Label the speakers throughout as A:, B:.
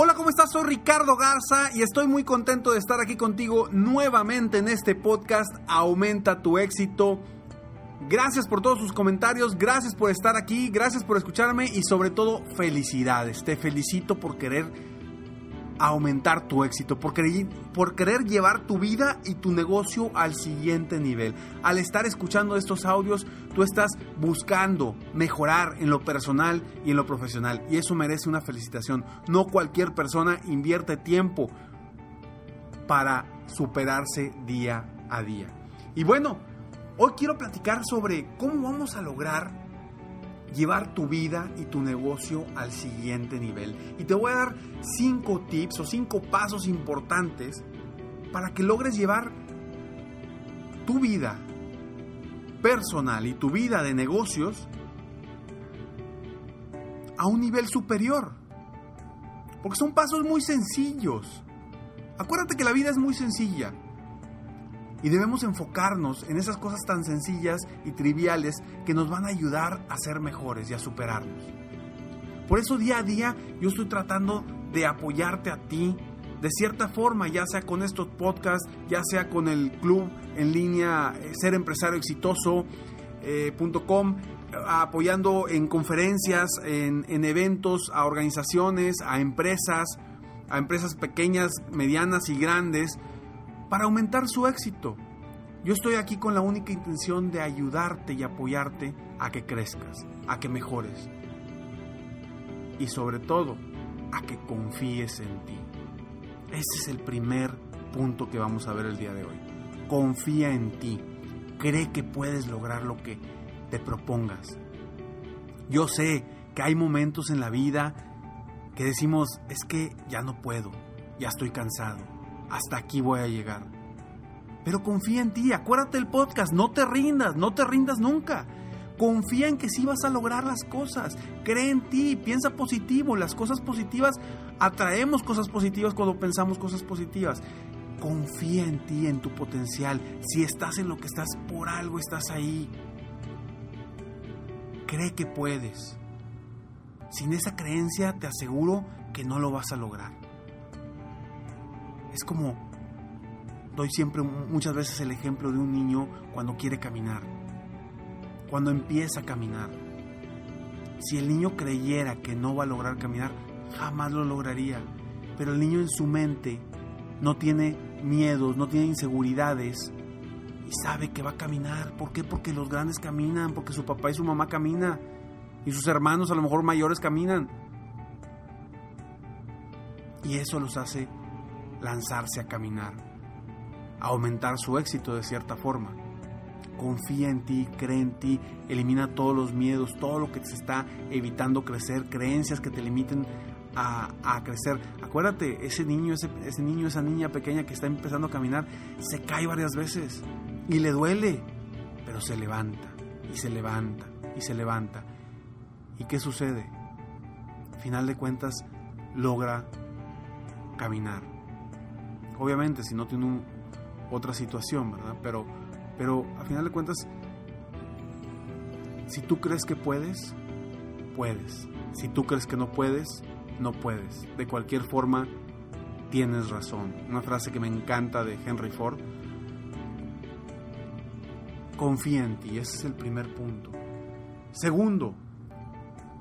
A: Hola, ¿cómo estás? Soy Ricardo Garza y estoy muy contento de estar aquí contigo nuevamente en este podcast Aumenta tu éxito. Gracias por todos sus comentarios, gracias por estar aquí, gracias por escucharme y sobre todo felicidades. Te felicito por querer aumentar tu éxito, por por querer llevar tu vida y tu negocio al siguiente nivel. Al estar escuchando estos audios, tú estás buscando mejorar en lo personal y en lo profesional y eso merece una felicitación. No cualquier persona invierte tiempo para superarse día a día. Y bueno, hoy quiero platicar sobre cómo vamos a lograr llevar tu vida y tu negocio al siguiente nivel. Y te voy a dar cinco tips o cinco pasos importantes para que logres llevar tu vida personal y tu vida de negocios a un nivel superior. Porque son pasos muy sencillos. Acuérdate que la vida es muy sencilla. Y debemos enfocarnos en esas cosas tan sencillas y triviales que nos van a ayudar a ser mejores y a superarnos. Por eso día a día yo estoy tratando de apoyarte a ti de cierta forma, ya sea con estos podcasts, ya sea con el club en línea eh, serempresarioexitoso.com, eh, apoyando en conferencias, en, en eventos, a organizaciones, a empresas, a empresas pequeñas, medianas y grandes, para aumentar su éxito. Yo estoy aquí con la única intención de ayudarte y apoyarte a que crezcas, a que mejores. Y sobre todo, a que confíes en ti. Ese es el primer punto que vamos a ver el día de hoy. Confía en ti. Cree que puedes lograr lo que te propongas. Yo sé que hay momentos en la vida que decimos, es que ya no puedo, ya estoy cansado, hasta aquí voy a llegar. Pero confía en ti, acuérdate del podcast, no te rindas, no te rindas nunca. Confía en que sí vas a lograr las cosas. Cree en ti, piensa positivo. Las cosas positivas, atraemos cosas positivas cuando pensamos cosas positivas. Confía en ti, en tu potencial. Si estás en lo que estás, por algo estás ahí. Cree que puedes. Sin esa creencia te aseguro que no lo vas a lograr. Es como, doy siempre muchas veces el ejemplo de un niño cuando quiere caminar, cuando empieza a caminar. Si el niño creyera que no va a lograr caminar, jamás lo lograría. Pero el niño en su mente no tiene miedos, no tiene inseguridades y sabe que va a caminar. ¿Por qué? Porque los grandes caminan, porque su papá y su mamá caminan y sus hermanos a lo mejor mayores caminan. Y eso los hace lanzarse a caminar, a aumentar su éxito de cierta forma. Confía en ti, cree en ti, elimina todos los miedos, todo lo que te está evitando crecer, creencias que te limiten a, crecer. Acuérdate, ese niño, ese, ese niño, esa niña pequeña que está empezando a caminar, se cae varias veces y le duele, pero se levanta y se levanta y se levanta. ¿Y qué sucede? Final de cuentas, logra caminar. Obviamente, si no tiene otra situación, ¿verdad? Pero Pero a final de cuentas, si tú crees que puedes, puedes. Si tú crees que no puedes, no puedes. De cualquier forma, tienes razón. Una frase que me encanta de Henry Ford. Confía en ti, ese es el primer punto. Segundo,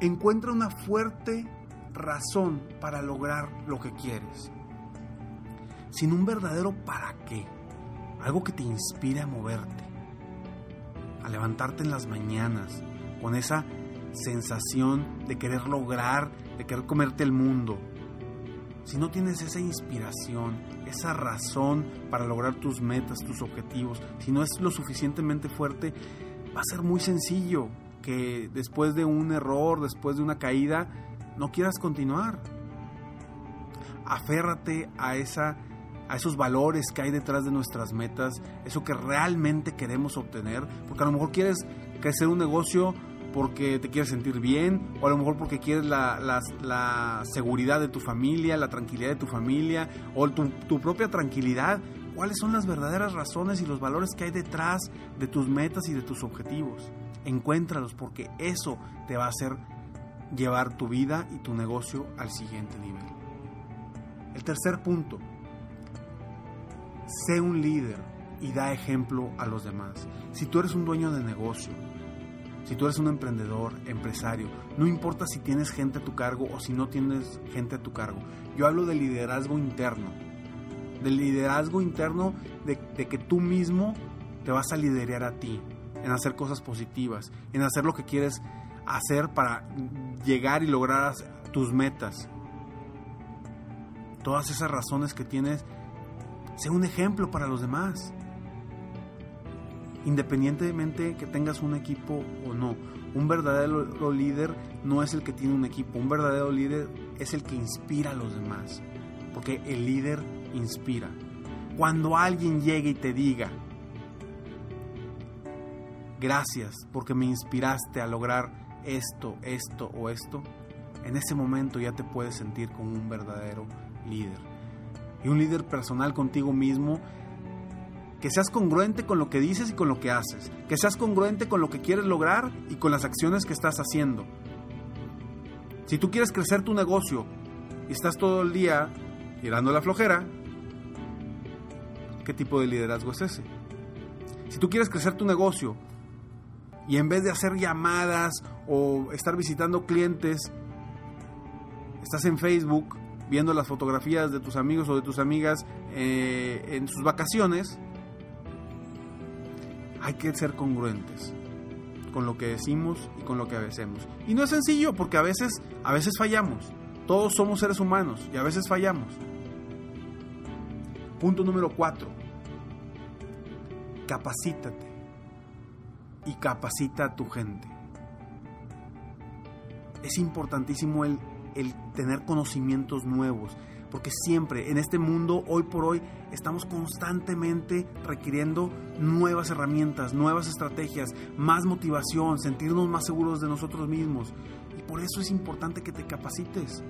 A: encuentra una fuerte razón para lograr lo que quieres. Sin un verdadero para qué. Algo que te inspire a moverte. A levantarte en las mañanas con esa sensación de querer lograr, de querer comerte el mundo. Si no tienes esa inspiración, esa razón para lograr tus metas, tus objetivos, si no es lo suficientemente fuerte, va a ser muy sencillo que después de un error, después de una caída, no quieras continuar. Aférrate a esa a esos valores que hay detrás de nuestras metas, eso que realmente queremos obtener, porque a lo mejor quieres crecer un negocio porque te quieres sentir bien, o a lo mejor porque quieres la, la, seguridad de tu familia, la tranquilidad de tu familia, o tu, tu propia tranquilidad. ¿Cuáles son las verdaderas razones y los valores que hay detrás de tus metas y de tus objetivos? Encuéntralos porque eso te va a hacer llevar tu vida y tu negocio al siguiente nivel. El tercer punto, sé un líder y da ejemplo a los demás. Si tú eres un dueño de negocio, si tú eres un emprendedor, empresario, no importa si tienes gente a tu cargo o si no tienes gente a tu cargo. Yo hablo de liderazgo interno. Del liderazgo interno de, de que tú mismo te vas a liderar a ti, en hacer cosas positivas, en hacer lo que quieres hacer para llegar y lograr tus metas. Todas esas razones que tienes, sé un ejemplo para los demás independientemente que tengas un equipo o no. Un verdadero líder no es el que tiene un equipo, un verdadero líder es el que inspira a los demás, porque el líder inspira. Cuando alguien llegue y te diga, gracias porque me inspiraste a lograr esto, esto o esto, en ese momento ya te puedes sentir como un verdadero líder. Y un líder personal contigo mismo que seas congruente con lo que dices y con lo que haces, que seas congruente con lo que quieres lograr y con las acciones que estás haciendo. Si tú quieres crecer tu negocio y estás todo el día tirando la flojera, ¿qué tipo de liderazgo es ese? Si tú quieres crecer tu negocio y en vez de hacer llamadas o estar visitando clientes, estás en Facebook viendo las fotografías de tus amigos o de tus amigas eh, en sus vacaciones, hay que ser congruentes con lo que decimos y con lo que hacemos. Y no es sencillo porque a veces, a veces fallamos. Todos somos seres humanos y a veces fallamos. Punto número cuatro. Capacítate y capacita a tu gente. Es importantísimo el, el tener conocimientos nuevos, porque siempre en este mundo, hoy por hoy, estamos constantemente requiriendo nuevas herramientas, nuevas estrategias, más motivación, sentirnos más seguros de nosotros mismos. Y por eso es importante que te capacites.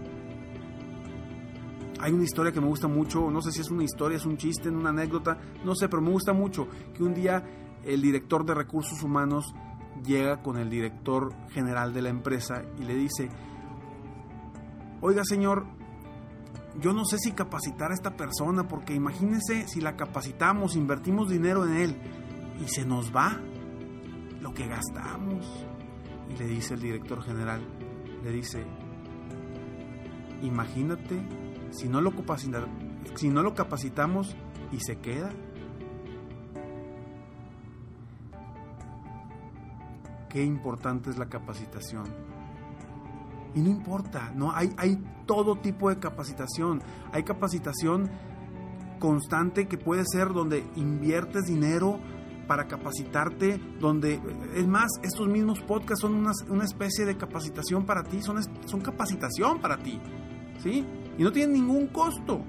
A: Hay una historia que me gusta mucho, no sé si es una historia, es un chiste, una anécdota, no sé, pero me gusta mucho que un día el director de recursos humanos llega con el director general de la empresa y le dice, oiga señor, yo no sé si capacitar a esta persona, porque imagínense si la capacitamos, invertimos dinero en él y se nos va lo que gastamos. Y le dice el director general, le dice, imagínate si no lo, si no lo capacitamos y se queda. Qué importante es la capacitación y no importa, ¿no? Hay, hay todo tipo de capacitación. Hay capacitación constante que puede ser donde inviertes dinero para capacitarte, donde, es más, estos mismos podcasts son una, especie de capacitación para ti, son, son capacitación para ti, ¿sí? Y no tienen ningún costo.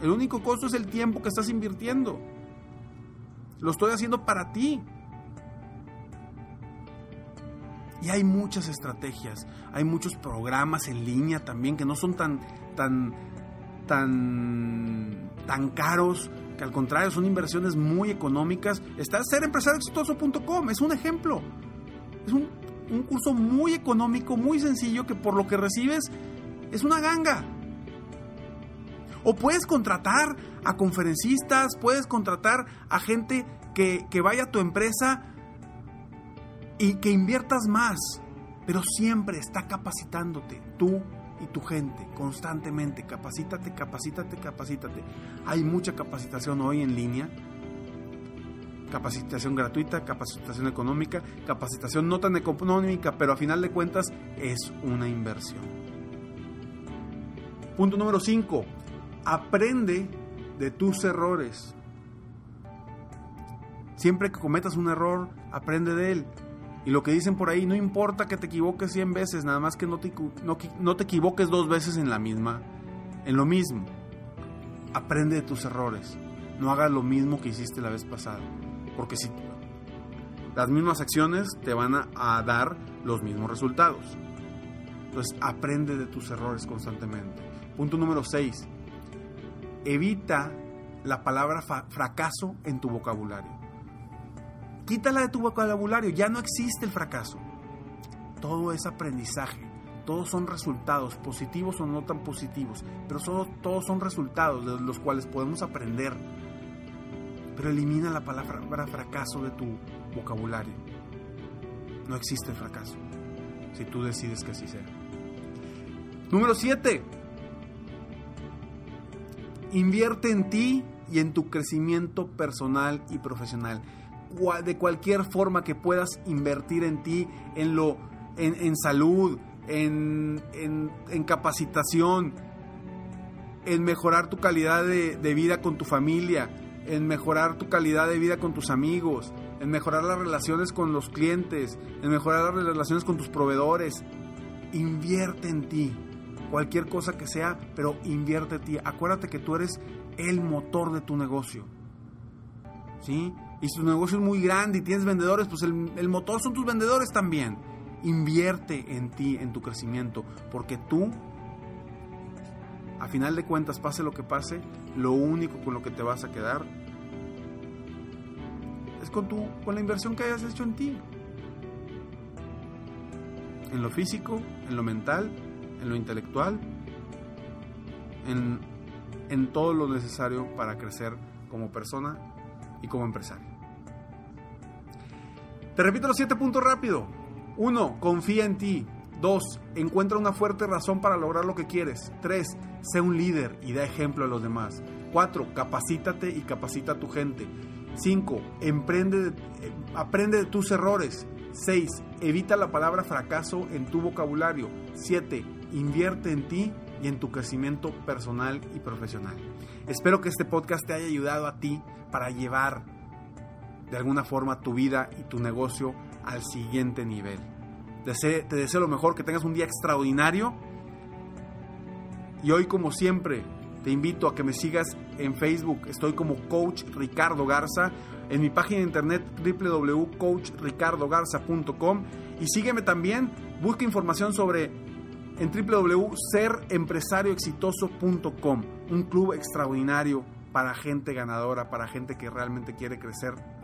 A: El único costo es el tiempo que estás invirtiendo. Lo estoy haciendo para ti. Y hay muchas estrategias, hay muchos programas en línea también que no son tan, tan, tan, tan caros que al contrario son inversiones muy económicas, está serempresarioexitoso.com, es un ejemplo. Es un, un curso muy económico, muy sencillo, que por lo que recibes es una ganga. O puedes contratar a conferencistas, puedes contratar a gente que, que vaya a tu empresa y que inviertas más, pero siempre está capacitándote, tú y tu gente, constantemente. Capacítate, capacítate, capacítate. Hay mucha capacitación hoy en línea. Capacitación gratuita, capacitación económica, capacitación no tan económica, pero a final de cuentas es una inversión. Punto número 5. Aprende de tus errores. Siempre que cometas un error, aprende de él. Y lo que dicen por ahí, no importa que te equivoques 100 veces, nada más que no te, no, no te equivoques dos veces en la misma, en lo mismo. Aprende de tus errores. No hagas lo mismo que hiciste la vez pasada. Porque si las mismas acciones te van a, a dar los mismos resultados. Entonces, aprende de tus errores constantemente. Punto número 6. Evita la palabra fracaso en tu vocabulario. Quítala de tu vocabulario, ya no existe el fracaso. Todo es aprendizaje, todos son resultados, positivos o no tan positivos, pero solo, todos son resultados de los cuales podemos aprender. Pero elimina la palabra fracaso de tu vocabulario. No existe el fracaso, si tú decides que así sea. Número 7. Invierte en ti y en tu crecimiento personal y profesional de cualquier forma que puedas invertir en ti, en, lo, en, salud, en, capacitación, en mejorar tu calidad de, de vida con tu familia, en mejorar tu calidad de vida con tus amigos, en mejorar las relaciones con los clientes, en mejorar las relaciones con tus proveedores. Invierte en ti, cualquier cosa que sea, pero invierte en ti. Acuérdate que tú eres el motor de tu negocio. ¿Sí? Y si tu negocio es muy grande y tienes vendedores, pues el, motor son tus vendedores también. Invierte en ti, en tu crecimiento, porque tú, a final de cuentas, pase lo que pase, lo único con lo que te vas a quedar es con, tu, con la inversión que hayas hecho en ti. En lo físico, en lo mental, en lo intelectual, en, en todo lo necesario para crecer como persona y como empresario. Te repito los siete puntos rápido. 1. Confía en ti. 2. Encuentra una fuerte razón para lograr lo que quieres. 3. Sé un líder y da ejemplo a los demás. 4. Capacítate y capacita a tu gente. 5. Emprende, eh, aprende de tus errores. 6. Evita la palabra fracaso en tu vocabulario. 7. Invierte en ti y en tu crecimiento personal y profesional. Espero que este podcast te haya ayudado a ti para llevar de alguna forma tu vida y tu negocio al siguiente nivel. te deseo lo mejor, que tengas un día extraordinario. Y hoy, como siempre, te invito a que me sigas en Facebook. Estoy como Coach Ricardo Garza. En mi página de internet www.coachricardogarza.com. Y sígueme también. Busca información sobre en www.serempresarioexitoso.com. Un club extraordinario para gente ganadora, para gente que realmente quiere crecer